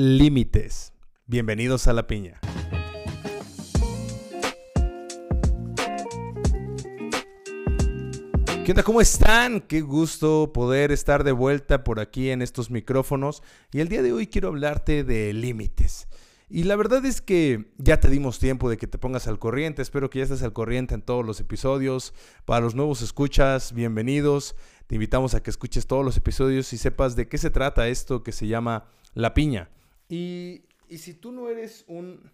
límites. Bienvenidos a la piña. ¿Qué onda? ¿Cómo están? Qué gusto poder estar de vuelta por aquí en estos micrófonos. Y el día de hoy quiero hablarte de límites. Y la verdad es que ya te dimos tiempo de que te pongas al corriente. Espero que ya estés al corriente en todos los episodios. Para los nuevos escuchas, bienvenidos. Te invitamos a que escuches todos los episodios y sepas de qué se trata esto que se llama La Piña. Y, si tú no eres un...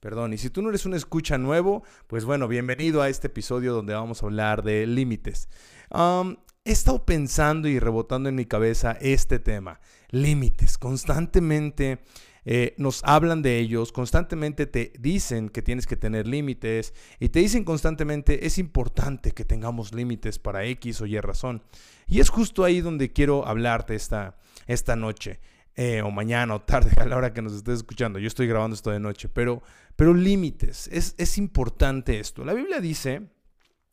Perdón, y si tú no eres un escucha nuevo, pues bueno, bienvenido a este episodio donde vamos a hablar de límites. he estado pensando y rebotando en mi cabeza este tema, límites. Constantemente eh, nos hablan de ellos, constantemente te dicen que tienes que tener límites y te dicen constantemente es importante que tengamos límites para X o Y razón. Y es justo ahí donde quiero hablarte esta, esta noche. Eh, o mañana o tarde, a la hora que nos estés escuchando. Yo estoy grabando esto de noche, pero, pero límites, es, es importante esto. La Biblia dice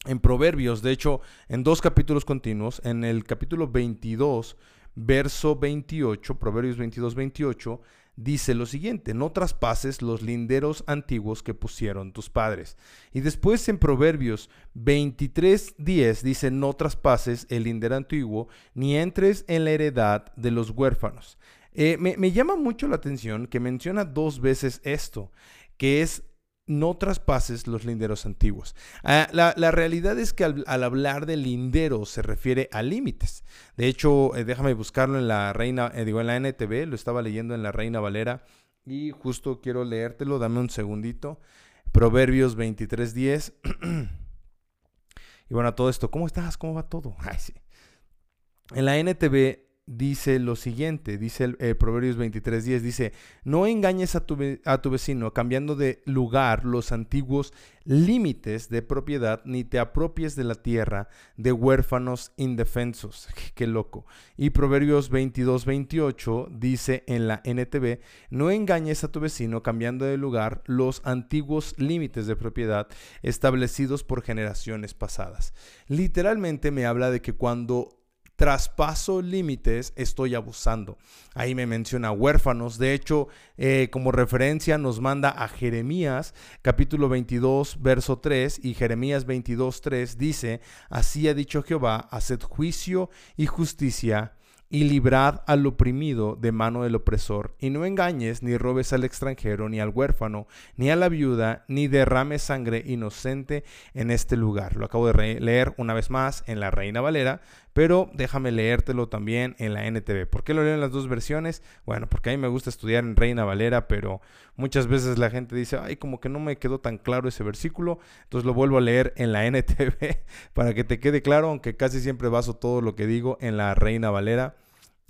en Proverbios, de hecho, en dos capítulos continuos, en el capítulo 22, verso 28, Proverbios 22, 28, dice lo siguiente, no traspases los linderos antiguos que pusieron tus padres. Y después en Proverbios 23, 10 dice, no traspases el lindero antiguo, ni entres en la heredad de los huérfanos. Eh, me, llama mucho la atención que menciona dos veces esto, que es no traspases los linderos antiguos. Ah, la, realidad es que al, hablar de linderos se refiere a límites. De hecho, eh, déjame buscarlo en la Reina, eh, digo en la NTV, lo estaba leyendo en la Reina Valera y justo quiero leértelo, dame un segundito. Proverbios 23:10. y bueno, todo esto, ¿cómo estás? ¿Cómo va todo? Ay, sí. En la NTV dice lo siguiente, dice el, eh, Proverbios 23:10, dice, no engañes a tu, a tu, vecino cambiando de lugar los antiguos límites de propiedad, ni te apropies de la tierra de huérfanos indefensos. Qué loco. Y Proverbios 22:28 dice en la NTV, no engañes a tu vecino cambiando de lugar los antiguos límites de propiedad establecidos por generaciones pasadas. Literalmente me habla de que cuando traspaso límites, estoy abusando. Ahí me menciona huérfanos. De hecho, eh, como referencia nos manda a Jeremías capítulo 22, verso 3 y Jeremías 22, 3 dice, así ha dicho Jehová, haced juicio y justicia y librad al oprimido de mano del opresor, y no engañes ni robes al extranjero, ni al huérfano, ni a la viuda, ni derrames sangre inocente en este lugar. Lo acabo de leer una vez más en la Reina Valera, pero déjame leértelo también en la NTV. ¿Por qué lo leo en las dos versiones? Bueno, porque a mí me gusta estudiar en Reina Valera, pero muchas veces la gente dice, ay, como que no me quedó tan claro ese versículo, entonces lo vuelvo a leer en la NTV para que te quede claro, aunque casi siempre baso todo lo que digo en la Reina Valera.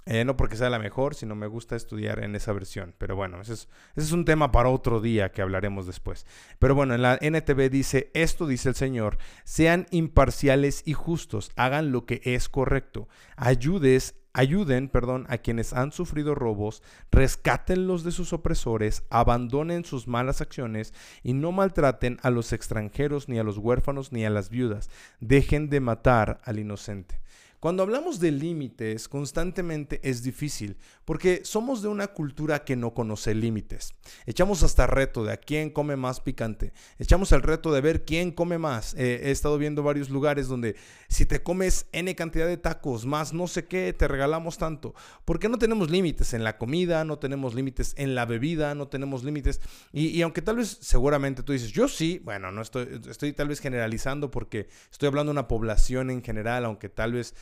Eh, no porque sea la mejor, sino me gusta estudiar en esa versión. Pero bueno, ese es, un tema para otro día que hablaremos después. Pero bueno, en la NTV dice, esto dice el Señor, sean imparciales y justos, hagan lo que es correcto, ayudes, ayuden, perdón, a quienes han sufrido robos, rescátenlos de sus opresores, abandonen sus malas acciones y no maltraten a los extranjeros, ni a los huérfanos, ni a las viudas. Dejen de matar al inocente. Cuando hablamos de límites, constantemente es difícil, porque somos de una cultura que no conoce límites. Echamos hasta reto de a quién come más picante. Echamos el reto de ver quién come más. Eh, he estado viendo varios lugares donde si te comes N cantidad de tacos, más no sé qué, te regalamos tanto. Porque no tenemos límites en la comida, no tenemos límites en la bebida, no tenemos límites. Y, aunque tal vez seguramente tú dices, yo sí, bueno, no estoy, estoy tal vez generalizando porque estoy hablando de una población en general, aunque tal vez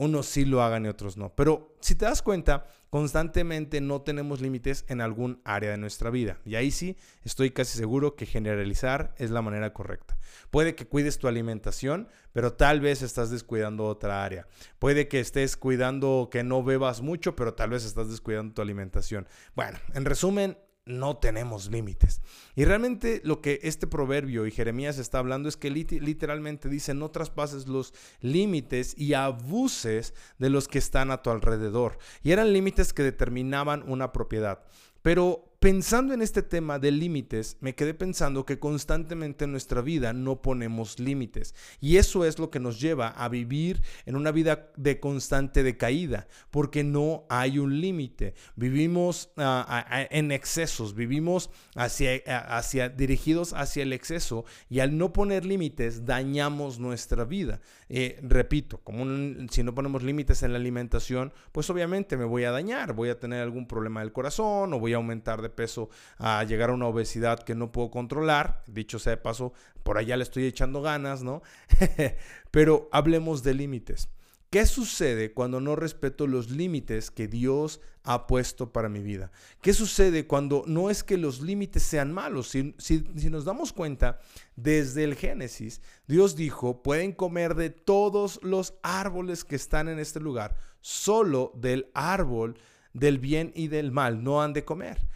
unos sí lo hagan y otros no. Pero si te das cuenta, constantemente no tenemos límites en algún área de nuestra vida. Y ahí sí estoy casi seguro que generalizar es la manera correcta. Puede que cuides tu alimentación, pero tal vez estás descuidando otra área. Puede que estés cuidando que no bebas mucho, pero tal vez estás descuidando tu alimentación. Bueno, en resumen, no tenemos límites. Y realmente lo que este proverbio y Jeremías está hablando es que literalmente dice, no traspases los límites y abuses de los que están a tu alrededor. Y eran límites que determinaban una propiedad. Pero pensando en este tema de límites, me quedé pensando que constantemente en nuestra vida no ponemos límites. Y eso es lo que nos lleva a vivir en una vida de constante decaída, porque no hay un límite. Vivimos ah, en excesos, vivimos hacia, hacia, dirigidos hacia el exceso y al no poner límites dañamos nuestra vida. Eh, repito, como si no ponemos límites en la alimentación, pues obviamente me voy a dañar, voy a tener algún problema del corazón o voy a aumentar de peso a llegar a una obesidad que no puedo controlar. Dicho sea de paso, por allá le estoy echando ganas, ¿no? Pero hablemos de límites. ¿Qué sucede cuando no respeto los límites que Dios ha puesto para mi vida? ¿Qué sucede cuando no es que los límites sean malos? Si, si, nos damos cuenta, desde el Génesis, Dios dijo, pueden comer de todos los árboles que están en este lugar, solo del árbol del bien y del mal no han de comer.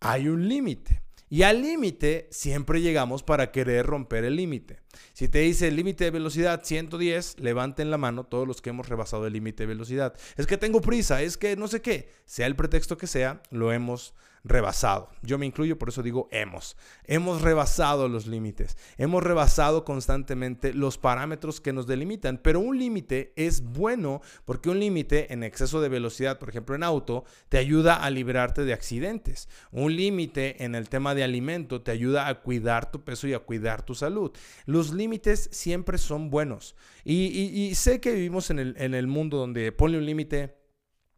Hay un límite. Y al límite siempre llegamos para querer romper el límite. Si te dice el límite de velocidad 110, levanten la mano todos los que hemos rebasado el límite de velocidad. Es que tengo prisa, es que no sé qué. Sea el pretexto que sea, lo hemos rebasado. Yo me incluyo, por eso digo hemos. Hemos rebasado los límites. Hemos rebasado constantemente los parámetros que nos delimitan. Pero un límite es bueno porque un límite en exceso de velocidad, por ejemplo en auto, te ayuda a librarte de accidentes. Un límite en el tema de alimento te ayuda a cuidar tu peso y a cuidar tu salud. Los límites siempre son buenos. Y, sé que vivimos en el, en el mundo donde ponle un límite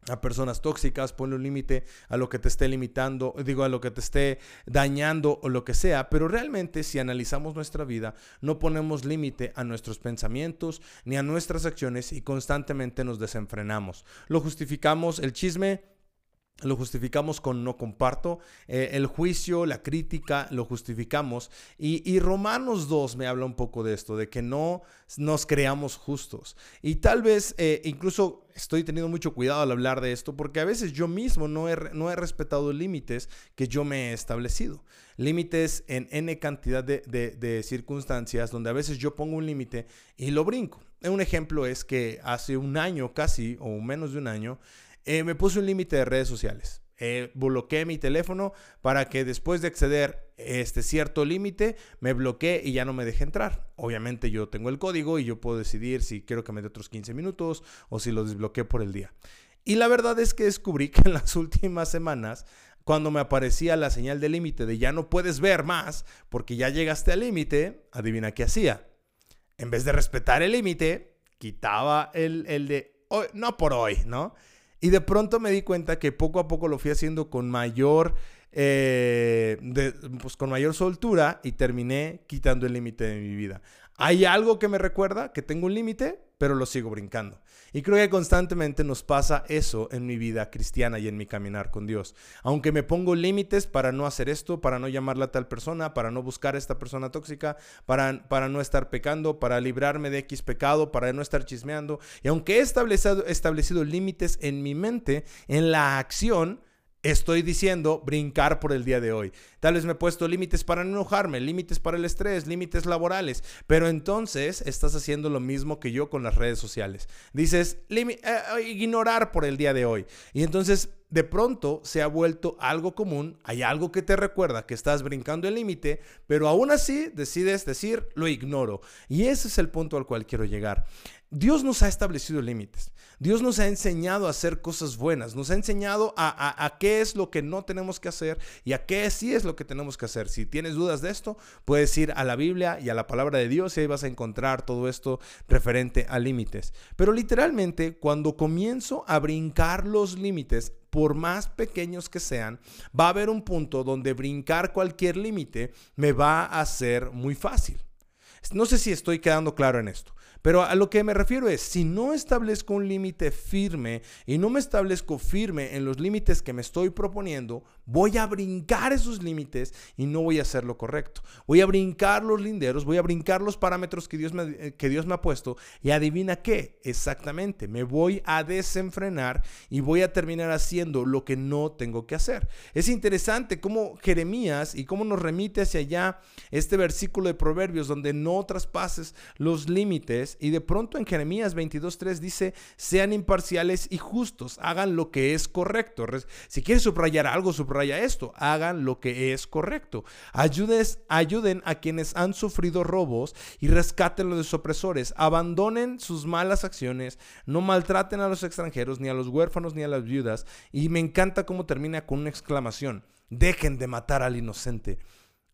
a personas tóxicas, ponle un límite a lo que te esté limitando, digo, a lo que te esté dañando o lo que sea, pero realmente si analizamos nuestra vida, no ponemos límite a nuestros pensamientos ni a nuestras acciones y constantemente nos desenfrenamos. Lo justificamos el chisme, lo justificamos con no comparto, eh, el juicio, la crítica, lo justificamos. Y, Romanos 2 me habla un poco de esto, de que no nos creamos justos. Y tal vez eh, incluso estoy teniendo mucho cuidado al hablar de esto, porque a veces yo mismo no he, no he respetado límites que yo me he establecido. Límites en N cantidad de, de circunstancias donde a veces yo pongo un límite y lo brinco. Un ejemplo es que hace un año casi, o menos de un año, eh, me puse un límite de redes sociales. Eh, bloqueé mi teléfono para que después de exceder este cierto límite me bloquee y ya no me deje entrar. Obviamente yo tengo el código y yo puedo decidir si quiero que me dé otros 15 minutos o si lo desbloquee por el día. Y la verdad es que descubrí que en las últimas semanas, cuando me aparecía la señal de límite de ya no puedes ver más porque ya llegaste al límite, adivina qué hacía. En vez de respetar el límite, quitaba el, el de no por hoy, ¿no? Y de pronto me di cuenta que poco a poco lo fui haciendo con mayor, eh, pues con mayor soltura y terminé quitando el límite de mi vida. Hay algo que me recuerda que tengo un límite, pero lo sigo brincando. Y creo que constantemente nos pasa eso en mi vida cristiana y en mi caminar con Dios. Aunque me pongo límites para no hacer esto, para no llamarla a tal persona, para no buscar a esta persona tóxica, para, para no estar pecando, para librarme de X pecado, para no estar chismeando. Y aunque he establecido, establecido límites en mi mente, en la acción, estoy diciendo brincar por el día de hoy. Tal vez me he puesto límites para no enojarme, límites para el estrés, límites laborales, pero entonces estás haciendo lo mismo que yo con las redes sociales. Dices, eh, ignorar por el día de hoy. Y entonces de pronto se ha vuelto algo común, hay algo que te recuerda que estás brincando el límite, pero aún así decides decir, lo ignoro. Y ese es el punto al cual quiero llegar. Dios nos ha establecido límites. Dios nos ha enseñado a hacer cosas buenas. Nos ha enseñado a, qué es lo que no tenemos que hacer y a qué sí es lo que tenemos que hacer. Si tienes dudas de esto, puedes ir a la Biblia y a la palabra de Dios y ahí vas a encontrar todo esto referente a límites. Pero literalmente, cuando comienzo a brincar los límites, por más pequeños que sean, va a haber un punto donde brincar cualquier límite me va a ser muy fácil. No sé si estoy quedando claro en esto. Pero a lo que me refiero es, si no establezco un límite firme y no me establezco firme en los límites que me estoy proponiendo, voy a brincar esos límites y no voy a hacer lo correcto. Voy a brincar los linderos, voy a brincar los parámetros que Dios me, eh, que Dios me ha puesto y adivina qué, exactamente, me voy a desenfrenar y voy a terminar haciendo lo que no tengo que hacer. Es interesante cómo Jeremías y cómo nos remite hacia allá este versículo de Proverbios donde no traspases los límites y de pronto en Jeremías 22.3 dice, sean imparciales y justos, hagan lo que es correcto. Si quieres subrayar algo, subraya esto, hagan lo que es correcto. Ayudes, ayuden a quienes han sufrido robos y rescaten a los opresores, abandonen sus malas acciones, no maltraten a los extranjeros, ni a los huérfanos, ni a las viudas. Y me encanta cómo termina con una exclamación, dejen de matar al inocente.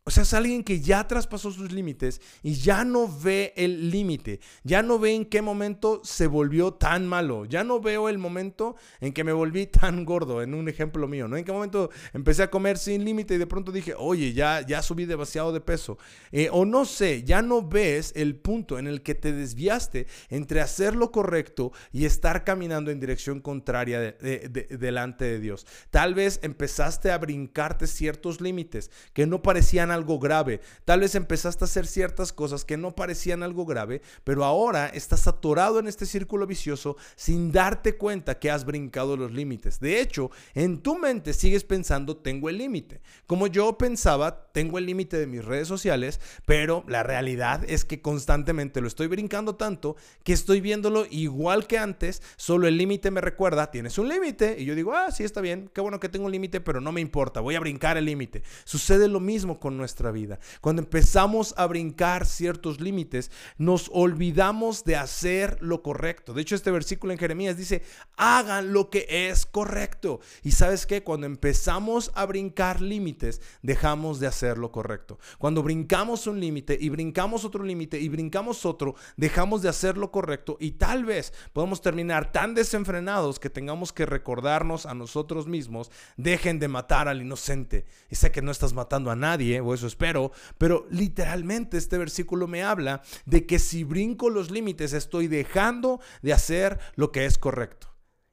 O sea, es alguien que ya traspasó sus límites y ya no ve el límite, ya no ve en qué momento se volvió tan malo, ya no veo el momento en que me volví tan gordo, en un ejemplo mío, ¿no? En qué momento empecé a comer sin límite y de pronto dije, oye, ya, ya subí demasiado de peso. Eh, o no sé, ya no ves el punto en el que te desviaste entre hacer lo correcto y estar caminando en dirección contraria delante de Dios. Tal vez empezaste a brincarte ciertos límites que no parecían algo grave. Tal vez empezaste a hacer ciertas cosas que no parecían algo grave, pero ahora estás atorado en este círculo vicioso sin darte cuenta que has brincado los límites. De hecho, en tu mente sigues pensando, tengo el límite. Como yo pensaba, tengo el límite de mis redes sociales, pero la realidad es que constantemente lo estoy brincando tanto que estoy viéndolo igual que antes, solo el límite me recuerda, tienes un límite, y yo digo, ah, sí, está bien, qué bueno que tengo un límite, pero no me importa, voy a brincar el límite. Sucede lo mismo con nuestra nuestra vida. Cuando empezamos a brincar ciertos límites, nos olvidamos de hacer lo correcto. De hecho, este versículo en Jeremías dice, hagan lo que es correcto. Y sabes que cuando empezamos a brincar límites, dejamos de hacer lo correcto. Cuando brincamos un límite y brincamos otro límite y brincamos otro, dejamos de hacer lo correcto y tal vez podemos terminar tan desenfrenados que tengamos que recordarnos a nosotros mismos, dejen de matar al inocente. Y sé que no estás matando a nadie, o eso espero, pero literalmente este versículo me habla de que si brinco los límites estoy dejando de hacer lo que es correcto.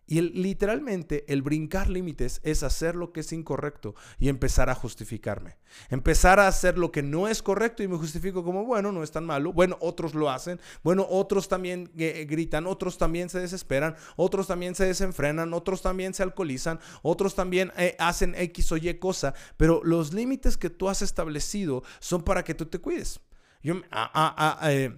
Y literalmente el brincar límites es hacer lo que es incorrecto y empezar a justificarme. Empezar a hacer lo que no es correcto y me justifico como, bueno, no es tan malo. Bueno, otros lo hacen. Bueno, otros también eh, gritan, otros también se desesperan, otros también se desenfrenan, otros también se alcoholizan, otros también eh, hacen X o Y cosa. Pero los límites que tú has establecido son para que tú te cuides. Eh,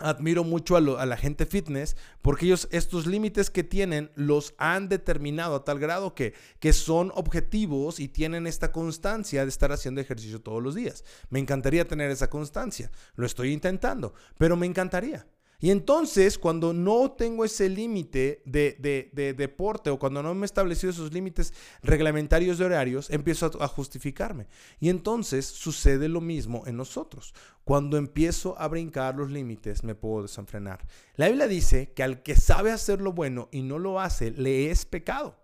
admiro mucho a, la gente fitness porque ellos estos límites que tienen los han determinado a tal grado que, que son objetivos y tienen esta constancia de estar haciendo ejercicio todos los días. Me encantaría tener esa constancia. Lo estoy intentando, pero me encantaría. Y entonces, cuando no tengo ese límite de, deporte o cuando no me he establecido esos límites reglamentarios de horarios, empiezo a, a, justificarme. Y entonces sucede lo mismo en nosotros. Cuando empiezo a brincar los límites, me puedo desenfrenar. La Biblia dice que al que sabe hacer lo bueno y no lo hace, le es pecado.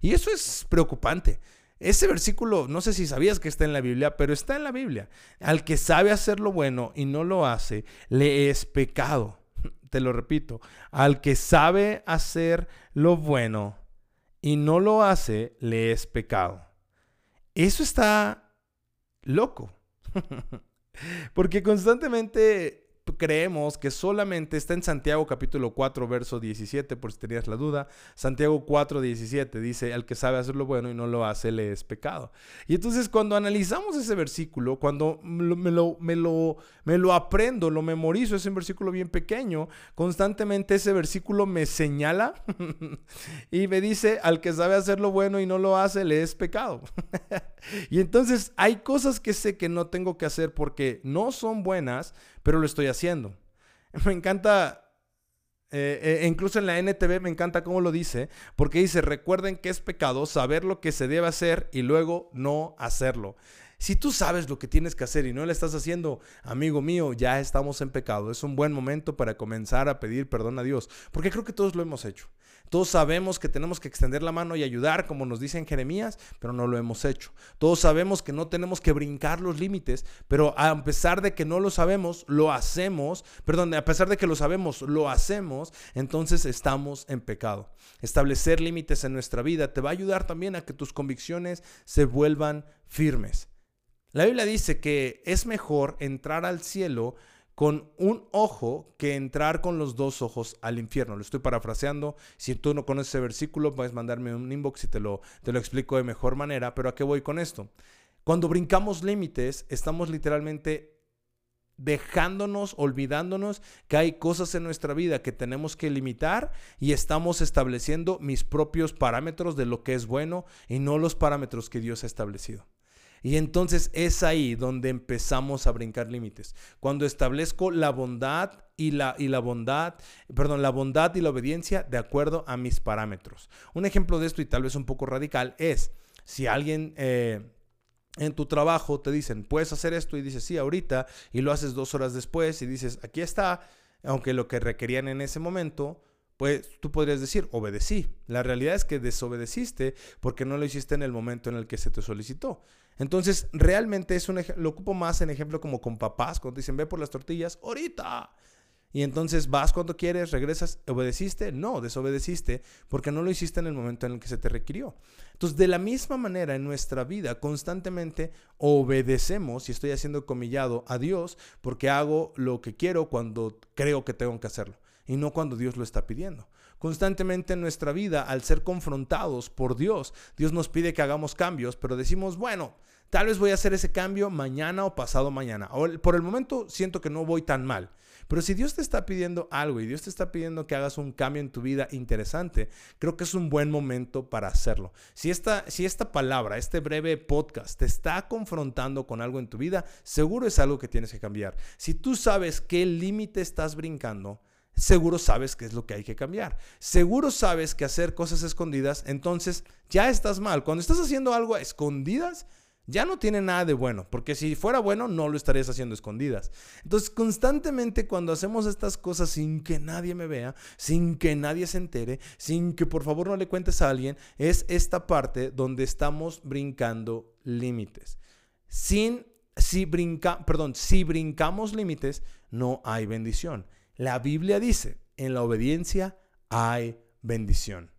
Y eso es preocupante. Ese versículo, no sé si sabías que está en la Biblia, pero está en la Biblia. Al que sabe hacer lo bueno y no lo hace, le es pecado te lo repito, al que sabe hacer lo bueno y no lo hace, le es pecado. Eso está loco. Porque constantemente creemos que solamente está en Santiago capítulo 4, verso 17, por si tenías la duda. Santiago 4, 17 dice, al que sabe hacer lo bueno y no lo hace, le es pecado. Y entonces cuando analizamos ese versículo, cuando me lo, me lo, me lo aprendo, lo memorizo, es un versículo bien pequeño, constantemente ese versículo me señala y me dice, al que sabe hacer lo bueno y no lo hace, le es pecado. y entonces hay cosas que sé que no tengo que hacer porque no son buenas, pero lo estoy haciendo. Me encanta, eh, eh, incluso en la NTV me encanta cómo lo dice, porque dice, recuerden que es pecado saber lo que se debe hacer y luego no hacerlo. Si tú sabes lo que tienes que hacer y no lo estás haciendo, amigo mío, ya estamos en pecado. Es un buen momento para comenzar a pedir perdón a Dios, porque creo que todos lo hemos hecho. Todos sabemos que tenemos que extender la mano y ayudar, como nos dice en Jeremías, pero no lo hemos hecho. Todos sabemos que no tenemos que brincar los límites, pero a pesar de que no lo sabemos, lo hacemos. Perdón, a pesar de que lo sabemos, lo hacemos, entonces estamos en pecado. Establecer límites en nuestra vida te va a ayudar también a que tus convicciones se vuelvan firmes. La Biblia dice que es mejor entrar al cielo con un ojo que entrar con los dos ojos al infierno. Lo estoy parafraseando. Si tú no conoces ese versículo, puedes mandarme un inbox y te lo, te lo explico de mejor manera. Pero ¿a qué voy con esto? Cuando brincamos límites, estamos literalmente dejándonos, olvidándonos que hay cosas en nuestra vida que tenemos que limitar y estamos estableciendo mis propios parámetros de lo que es bueno y no los parámetros que Dios ha establecido. Y entonces es ahí donde empezamos a brincar límites. Cuando establezco la bondad y la, y la bondad, perdón, la bondad y la obediencia de acuerdo a mis parámetros. Un ejemplo de esto y tal vez un poco radical es si alguien eh, en tu trabajo te dicen, puedes hacer esto y dices, sí, ahorita, y lo haces dos horas después y dices, aquí está, aunque lo que requerían en ese momento, pues tú podrías decir, obedecí. La realidad es que desobedeciste porque no lo hiciste en el momento en el que se te solicitó. Entonces, realmente es un lo ocupo más en ejemplo como con papás, cuando dicen, ve por las tortillas, ahorita. Y entonces vas cuando quieres, regresas, ¿obedeciste? No, desobedeciste porque no lo hiciste en el momento en el que se te requirió. Entonces, de la misma manera en nuestra vida, constantemente obedecemos, y estoy haciendo comillado, a Dios porque hago lo que quiero cuando creo que tengo que hacerlo y no cuando Dios lo está pidiendo. Constantemente en nuestra vida, al ser confrontados por Dios, Dios nos pide que hagamos cambios, pero decimos, bueno, tal vez voy a hacer ese cambio mañana o pasado mañana. O por el momento siento que no voy tan mal. Pero si Dios te está pidiendo algo y Dios te está pidiendo que hagas un cambio en tu vida interesante, creo que es un buen momento para hacerlo. Si esta, si esta palabra, este breve podcast te está confrontando con algo en tu vida, seguro es algo que tienes que cambiar. Si tú sabes qué límite estás brincando, seguro sabes qué es lo que hay que cambiar. Seguro sabes que hacer cosas escondidas, entonces ya estás mal. Cuando estás haciendo algo a escondidas, ya no tiene nada de bueno, porque si fuera bueno no lo estarías haciendo escondidas. Entonces, constantemente cuando hacemos estas cosas sin que nadie me vea, sin que nadie se entere, sin que por favor no le cuentes a alguien, es esta parte donde estamos brincando límites. Sin si brinca, perdón, si brincamos límites, no hay bendición. La Biblia dice, en la obediencia hay bendición.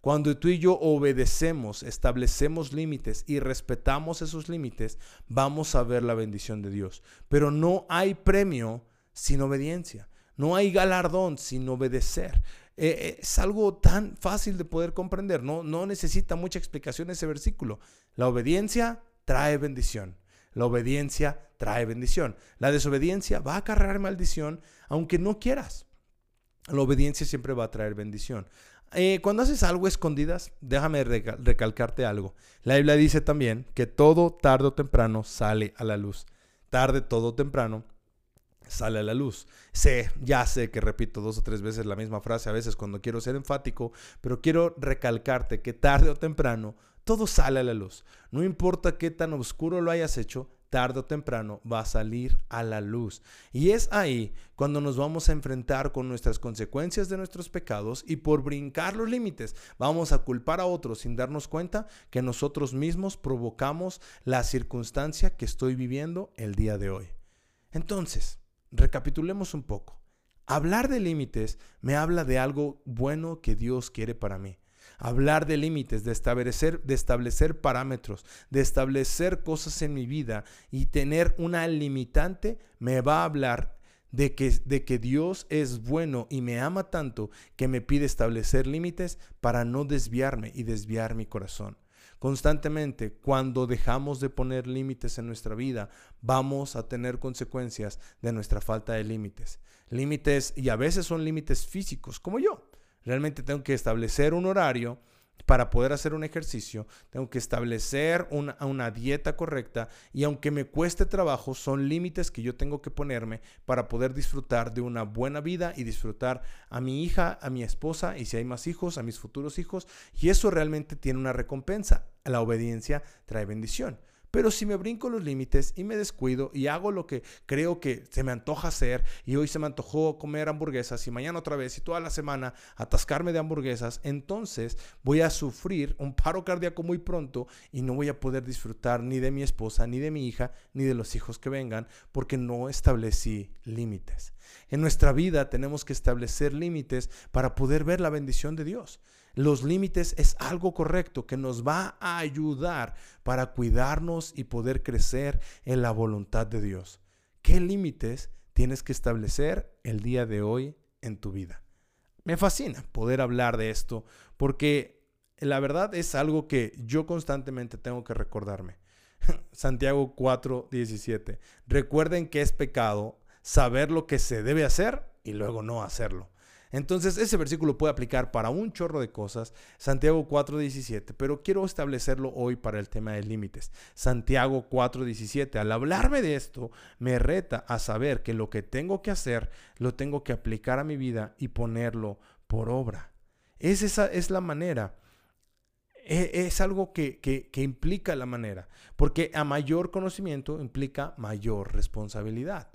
Cuando tú y yo obedecemos, establecemos límites y respetamos esos límites, vamos a ver la bendición de Dios. Pero no hay premio sin obediencia. No hay galardón sin obedecer. Eh, eh, es algo tan fácil de poder comprender. No, no necesita mucha explicación ese versículo. La obediencia trae bendición. La obediencia trae bendición. La desobediencia va a acarrear maldición aunque no quieras. La obediencia siempre va a traer bendición. Eh, cuando haces algo escondidas, déjame recalcarte algo. La Biblia dice también que todo tarde o temprano sale a la luz. Tarde, todo temprano sale a la luz. Sé, ya sé que repito dos o tres veces la misma frase a veces cuando quiero ser enfático, pero quiero recalcarte que tarde o temprano todo sale a la luz. No importa qué tan oscuro lo hayas hecho, tarde o temprano va a salir a la luz. Y es ahí cuando nos vamos a enfrentar con nuestras consecuencias de nuestros pecados y por brincar los límites vamos a culpar a otros sin darnos cuenta que nosotros mismos provocamos la circunstancia que estoy viviendo el día de hoy. Entonces, recapitulemos un poco. Hablar de límites me habla de algo bueno que Dios quiere para mí hablar de límites, de establecer, de establecer parámetros, de establecer cosas en mi vida y tener una limitante, me va a hablar de que, de que Dios es bueno y me ama tanto que me pide establecer límites para no desviarme y desviar mi corazón. Constantemente, cuando dejamos de poner límites en nuestra vida, vamos a tener consecuencias de nuestra falta de límites. Límites, y a veces son límites físicos, como yo. Realmente tengo que establecer un horario para poder hacer un ejercicio, tengo que establecer una, dieta correcta y aunque me cueste trabajo, son límites que yo tengo que ponerme para poder disfrutar de una buena vida y disfrutar a mi hija, a mi esposa y si hay más hijos, a mis futuros hijos. Y eso realmente tiene una recompensa. La obediencia trae bendición. Pero si me brinco los límites y me descuido y hago lo que creo que se me antoja hacer y hoy se me antojó comer hamburguesas y mañana otra vez y toda la semana atascarme de hamburguesas, entonces voy a sufrir un paro cardíaco muy pronto y no voy a poder disfrutar ni de mi esposa, ni de mi hija, ni de los hijos que vengan porque no establecí límites. En nuestra vida tenemos que establecer límites para poder ver la bendición de Dios. Los límites es algo correcto que nos va a ayudar para cuidarnos y poder crecer en la voluntad de Dios. ¿Qué límites tienes que establecer el día de hoy en tu vida? Me fascina poder hablar de esto porque la verdad es algo que yo constantemente tengo que recordarme. Santiago 4, 17. Recuerden que es pecado saber lo que se debe hacer y luego no hacerlo. Entonces, ese versículo puede aplicar para un chorro de cosas, Santiago 4:17, pero quiero establecerlo hoy para el tema de límites. Santiago 4:17, al hablarme de esto, me reta a saber que lo que tengo que hacer, lo tengo que aplicar a mi vida y ponerlo por obra. Es esa es la manera. E, es, algo que, que implica la manera, porque a mayor conocimiento implica mayor responsabilidad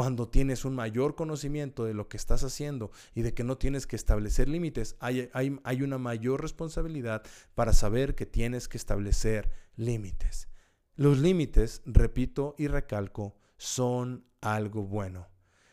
cuando tienes un mayor conocimiento de lo que estás haciendo y de que no tienes que establecer límites, hay, hay, una mayor responsabilidad para saber que tienes que establecer límites. Los límites, repito y recalco, son algo bueno.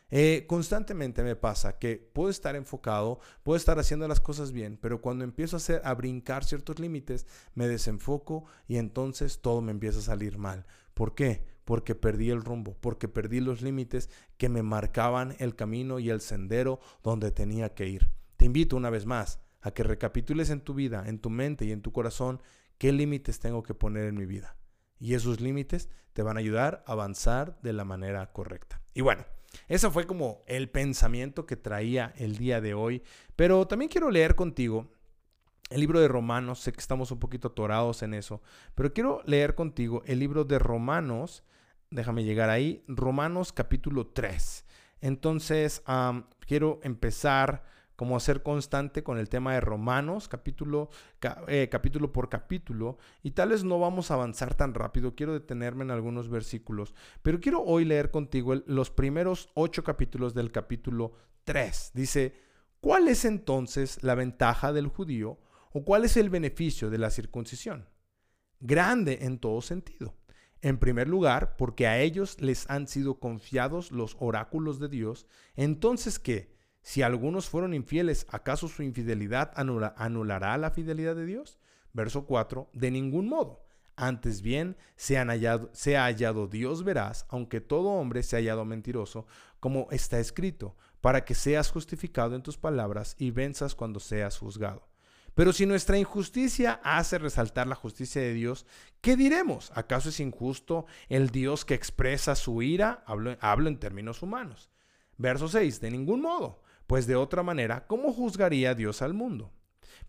Eh, constantemente me pasa que puedo estar enfocado, puedo estar haciendo las cosas bien, pero cuando empiezo a, hacer, a brincar ciertos límites, me desenfoco y entonces todo me empieza a salir mal. ¿Por qué? Porque perdí el rumbo, porque perdí los límites que me marcaban el camino y el sendero donde tenía que ir. Te invito una vez más a que recapitules en tu vida, en tu mente y en tu corazón qué límites tengo que poner en mi vida. Y esos límites te van a ayudar a avanzar de la manera correcta. Y bueno, eso fue como el pensamiento que traía el día de hoy. Pero también quiero leer contigo el libro de Romanos. Sé que estamos un poquito atorados en eso. Pero quiero leer contigo el libro de Romanos déjame llegar ahí, Romanos capítulo 3. Entonces, quiero empezar como a ser constante con el tema de Romanos, capítulo, eh, capítulo por capítulo, y tal vez no vamos a avanzar tan rápido, quiero detenerme en algunos versículos, pero quiero hoy leer contigo los primeros ocho capítulos del capítulo 3. Dice, ¿cuál es entonces la ventaja del judío o cuál es el beneficio de la circuncisión? Grande en todo sentido en primer lugar, porque a ellos les han sido confiados los oráculos de Dios, entonces ¿qué? Si algunos fueron infieles, ¿acaso su infidelidad anulará la fidelidad de Dios? Verso 4, de ningún modo. Antes bien, se, hallado, ha hallado Dios verás, aunque todo hombre se ha hallado mentiroso, como está escrito, para que seas justificado en tus palabras y venzas cuando seas juzgado. Pero si nuestra injusticia hace resaltar la justicia de Dios, ¿qué diremos? ¿Acaso es injusto el Dios que expresa su ira? Hablo, en términos humanos. Verso 6, de ningún modo, pues de otra manera, ¿cómo juzgaría Dios al mundo?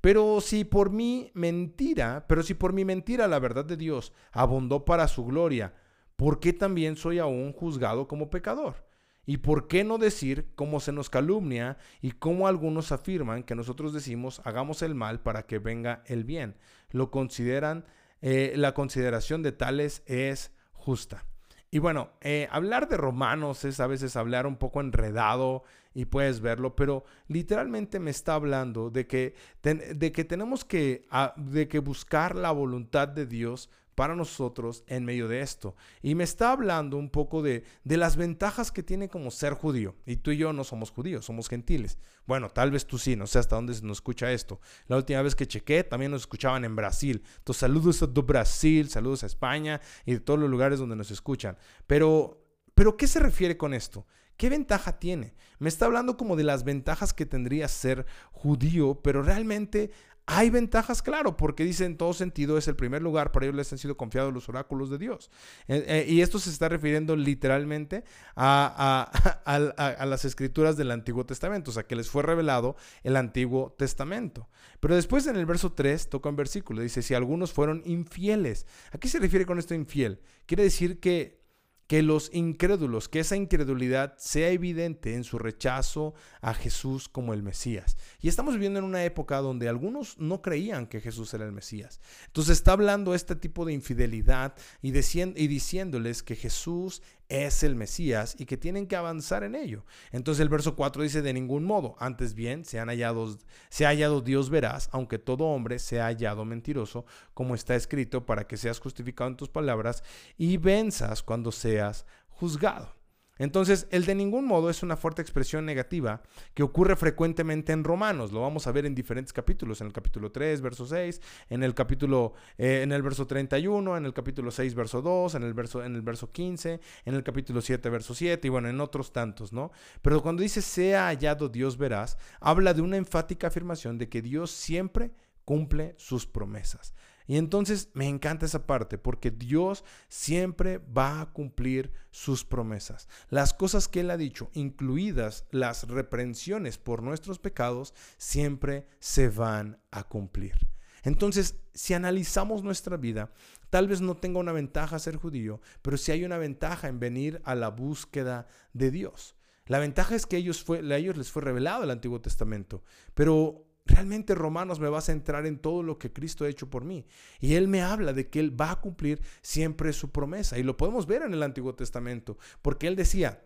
Pero si por mi mentira, pero si por mi mentira la verdad de Dios abundó para su gloria, ¿por qué también soy aún juzgado como pecador? ¿Y por qué no decir cómo se nos calumnia y cómo algunos afirman que nosotros decimos hagamos el mal para que venga el bien? Lo consideran, eh, la consideración de tales es justa. Y bueno, eh, hablar de romanos es a veces hablar un poco enredado y puedes verlo, pero literalmente me está hablando de que, de que tenemos que, ah, de que buscar la voluntad de Dios para nosotros en medio de esto. Y me está hablando un poco de, de las ventajas que tiene como ser judío. Y tú y yo no somos judíos, somos gentiles. Bueno, tal vez tú sí, no sé hasta dónde se nos escucha esto. La última vez que chequé, también nos escuchaban en Brasil. Entonces, saludos a Brasil, saludos a España y de todos los lugares donde nos escuchan. Pero, pero ¿qué se refiere con esto? ¿Qué ventaja tiene? Me está hablando como de las ventajas que tendría ser judío, pero realmente hay ventajas, claro, porque dice en todo sentido es el primer lugar, para ellos les han sido confiados los oráculos de Dios. Eh, eh, y esto se está refiriendo literalmente a, a, las escrituras del Antiguo Testamento, o sea, que les fue revelado el Antiguo Testamento. Pero después en el verso 3 toca un versículo, dice, si algunos fueron infieles. ¿A qué se refiere con esto infiel? Quiere decir que que los incrédulos, que esa incredulidad sea evidente en su rechazo a Jesús como el Mesías. Y estamos viviendo en una época donde algunos no creían que Jesús era el Mesías. Entonces está hablando este tipo de infidelidad y, diciéndoles que Jesús es el Mesías y que tienen que avanzar en ello. Entonces el verso 4 dice de ningún modo, antes bien se, han hallado, se ha hallado Dios verás, aunque todo hombre se ha hallado mentiroso, como está escrito, para que seas justificado en tus palabras y venzas cuando seas juzgado. Entonces, el de ningún modo es una fuerte expresión negativa que ocurre frecuentemente en Romanos. Lo vamos a ver en diferentes capítulos, en el capítulo 3, verso 6, en el capítulo, eh, en el verso 31, en el capítulo 6, verso 2, en el verso, en el verso 15, en el capítulo 7, verso 7, y bueno, en otros tantos, ¿no? Pero cuando dice sea hallado Dios verás, habla de una enfática afirmación de que Dios siempre cumple sus promesas. Y entonces me encanta esa parte porque Dios siempre va a cumplir sus promesas. Las cosas que Él ha dicho, incluidas las reprensiones por nuestros pecados, siempre se van a cumplir. Entonces, si analizamos nuestra vida, tal vez no tenga una ventaja ser judío, pero sí hay una ventaja en venir a la búsqueda de Dios. La ventaja es que ellos fue, a ellos les fue revelado el Antiguo Testamento, pero Realmente Romanos me va a centrar en todo lo que Cristo ha hecho por mí. Y Él me habla de que Él va a cumplir siempre su promesa. Y lo podemos ver en el Antiguo Testamento, porque Él decía,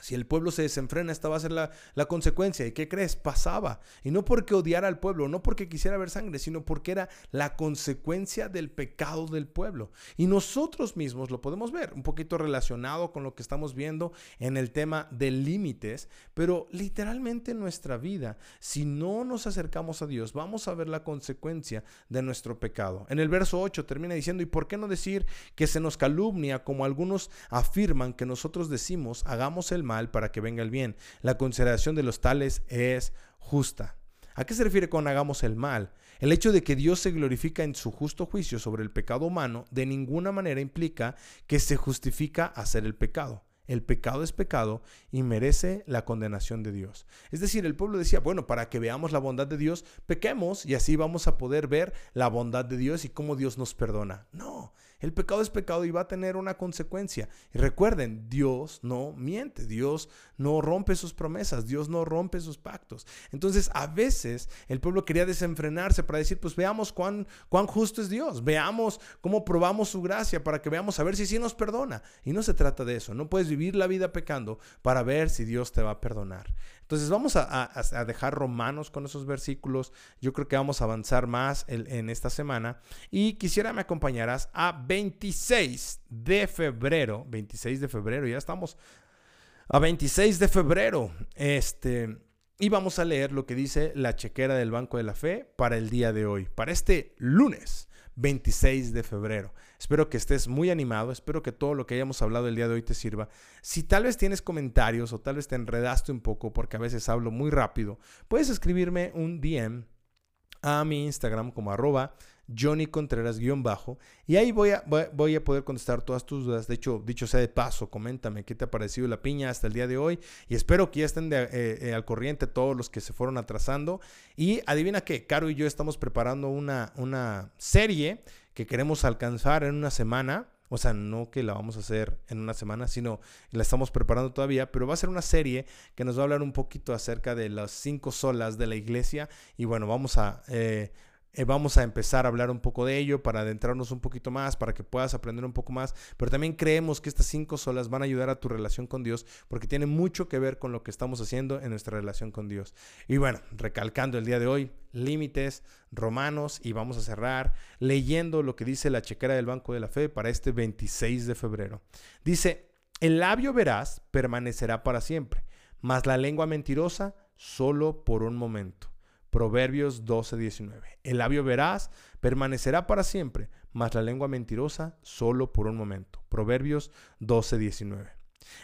si el pueblo se desenfrena, esta va a ser la, consecuencia. ¿Y qué crees? Pasaba. Y no porque odiara al pueblo, no porque quisiera ver sangre, sino porque era la consecuencia del pecado del pueblo. Y nosotros mismos lo podemos ver, un poquito relacionado con lo que estamos viendo en el tema de límites, pero literalmente en nuestra vida, si no nos acercamos a Dios, vamos a ver la consecuencia de nuestro pecado. En el verso 8 termina diciendo, ¿y por qué no decir que se nos calumnia como algunos afirman que nosotros decimos, hagamos el mal para que venga el bien. La consideración de los tales es justa. ¿A qué se refiere con hagamos el mal? El hecho de que Dios se glorifica en su justo juicio sobre el pecado humano de ninguna manera implica que se justifica hacer el pecado. El pecado es pecado y merece la condenación de Dios. Es decir, el pueblo decía, bueno, para que veamos la bondad de Dios, pequemos y así vamos a poder ver la bondad de Dios y cómo Dios nos perdona. No, el pecado es pecado y va a tener una consecuencia. Y recuerden, Dios no miente, Dios no rompe sus promesas, Dios no rompe sus pactos. Entonces, a veces el pueblo quería desenfrenarse para decir, pues veamos cuán, cuán justo es Dios, veamos cómo probamos su gracia para que veamos a ver si sí nos perdona. Y no se trata de eso, no puedes vivir la vida pecando para ver si Dios te va a perdonar. Entonces vamos a, dejar Romanos con esos versículos. Yo creo que vamos a avanzar más en, esta semana. Y quisiera me acompañarás a 26 de febrero. 26 de febrero, ya estamos a 26 de febrero. Este, y vamos a leer lo que dice la chequera del Banco de la Fe para el día de hoy, para este lunes 26 de febrero. Espero que estés muy animado, espero que todo lo que hayamos hablado el día de hoy te sirva. Si tal vez tienes comentarios o tal vez te enredaste un poco porque a veces hablo muy rápido, puedes escribirme un DM a mi Instagram como arroba Johnny Contreras-bajo. Y ahí voy a, voy a poder contestar todas tus dudas. De hecho, dicho sea de paso, coméntame qué te ha parecido la piña hasta el día de hoy. Y espero que ya estén eh, eh, al corriente todos los que se fueron atrasando. Y adivina qué, Caro y yo estamos preparando una, una serie que queremos alcanzar en una semana. O sea, no que la vamos a hacer en una semana, sino la estamos preparando todavía, pero va a ser una serie que nos va a hablar un poquito acerca de las cinco solas de la iglesia. Y bueno, vamos a eh, eh, vamos a empezar a hablar un poco de ello para adentrarnos un poquito más, para que puedas aprender un poco más. Pero también creemos que estas cinco solas van a ayudar a tu relación con Dios porque tiene mucho que ver con lo que estamos haciendo en nuestra relación con Dios. Y bueno, recalcando el día de hoy, límites, romanos, y vamos a cerrar leyendo lo que dice la chequera del Banco de la Fe para este 26 de febrero. Dice, el labio veraz permanecerá para siempre, mas la lengua mentirosa solo por un momento. Proverbios 12:19. El labio veraz permanecerá para siempre, mas la lengua mentirosa solo por un momento. Proverbios 12:19.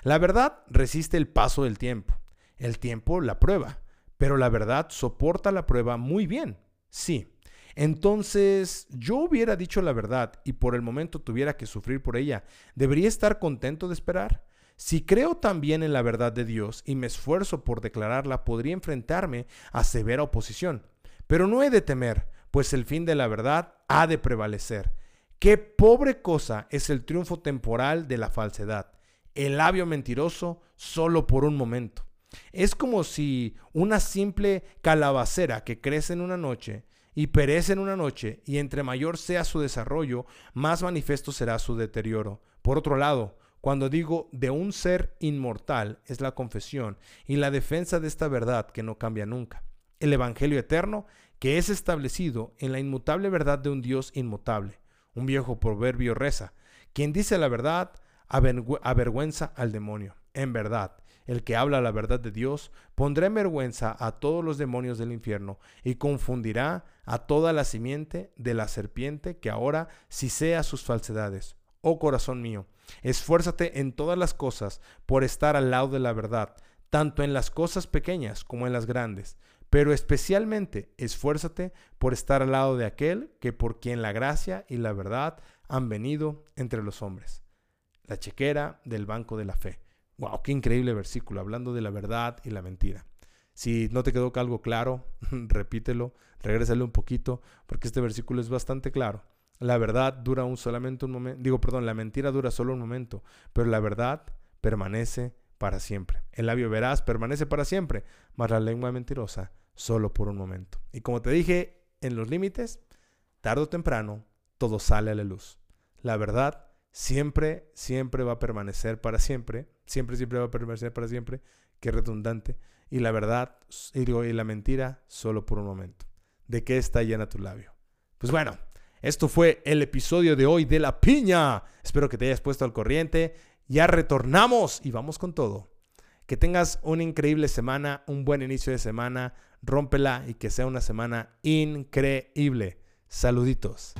La verdad resiste el paso del tiempo. El tiempo la prueba, pero la verdad soporta la prueba muy bien. Sí. Entonces, yo hubiera dicho la verdad y por el momento tuviera que sufrir por ella. ¿Debería estar contento de esperar? Si creo también en la verdad de Dios y me esfuerzo por declararla, podría enfrentarme a severa oposición. Pero no he de temer, pues el fin de la verdad ha de prevalecer. Qué pobre cosa es el triunfo temporal de la falsedad, el labio mentiroso solo por un momento. Es como si una simple calabacera que crece en una noche y perece en una noche, y entre mayor sea su desarrollo, más manifiesto será su deterioro. Por otro lado, cuando digo de un ser inmortal es la confesión y la defensa de esta verdad que no cambia nunca. El Evangelio eterno que es establecido en la inmutable verdad de un Dios inmutable. Un viejo proverbio reza, quien dice la verdad avergüenza al demonio. En verdad, el que habla la verdad de Dios pondrá en vergüenza a todos los demonios del infierno y confundirá a toda la simiente de la serpiente que ahora sisea sus falsedades. Oh corazón mío, Esfuérzate en todas las cosas por estar al lado de la verdad, tanto en las cosas pequeñas como en las grandes. pero especialmente esfuérzate por estar al lado de aquel que por quien la gracia y la verdad han venido entre los hombres. La chequera del banco de la fe. Wow, qué increíble versículo, hablando de la verdad y la mentira. Si no te quedó algo claro, repítelo, regrésale un poquito, porque este versículo es bastante claro. La verdad dura un solamente un momento, digo, perdón, la mentira dura solo un momento, pero la verdad permanece para siempre. El labio veraz permanece para siempre, mas la lengua mentirosa solo por un momento. Y como te dije, en los límites, tarde o temprano, todo sale a la luz. La verdad siempre, siempre va a permanecer para siempre. Siempre, siempre va a permanecer para siempre. Qué redundante. Y la verdad y la mentira solo por un momento. ¿De qué está llena tu labio? Pues bueno, esto fue el episodio de hoy de La Piña. Espero que te hayas puesto al corriente. Ya retornamos y vamos con todo. Que tengas una increíble semana, un buen inicio de semana, rómpela y que sea una semana increíble. Saluditos.